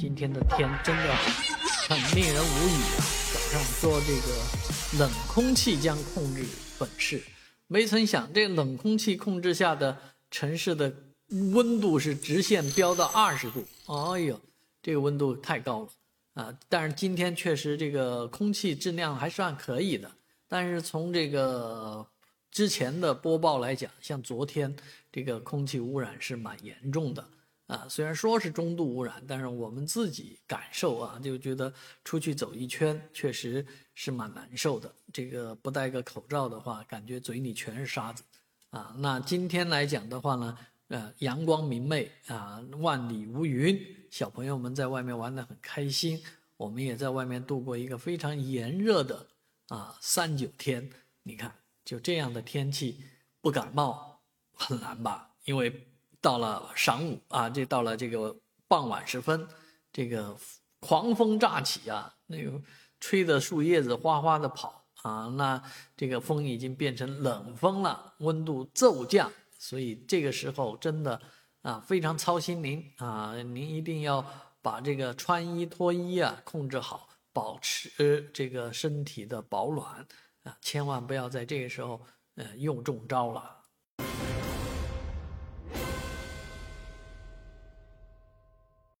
今天的天真的很令人无语啊！早上说这个冷空气将控制本市，没曾想这冷空气控制下的城市的温度是直线飙到二十度，哎呦，这个温度太高了啊！但是今天确实这个空气质量还算可以的，但是从这个之前的播报来讲，像昨天这个空气污染是蛮严重的。啊，虽然说是中度污染，但是我们自己感受啊，就觉得出去走一圈确实是蛮难受的。这个不戴个口罩的话，感觉嘴里全是沙子。啊，那今天来讲的话呢，呃，阳光明媚啊，万里无云，小朋友们在外面玩得很开心，我们也在外面度过一个非常炎热的啊三九天。你看，就这样的天气，不感冒很难吧？因为。到了晌午啊，这到了这个傍晚时分，这个狂风乍起啊，那个吹的树叶子哗哗的跑啊，那这个风已经变成冷风了，温度骤降，所以这个时候真的啊非常操心您啊，您一定要把这个穿衣脱衣啊控制好，保持这个身体的保暖啊，千万不要在这个时候呃又中招了。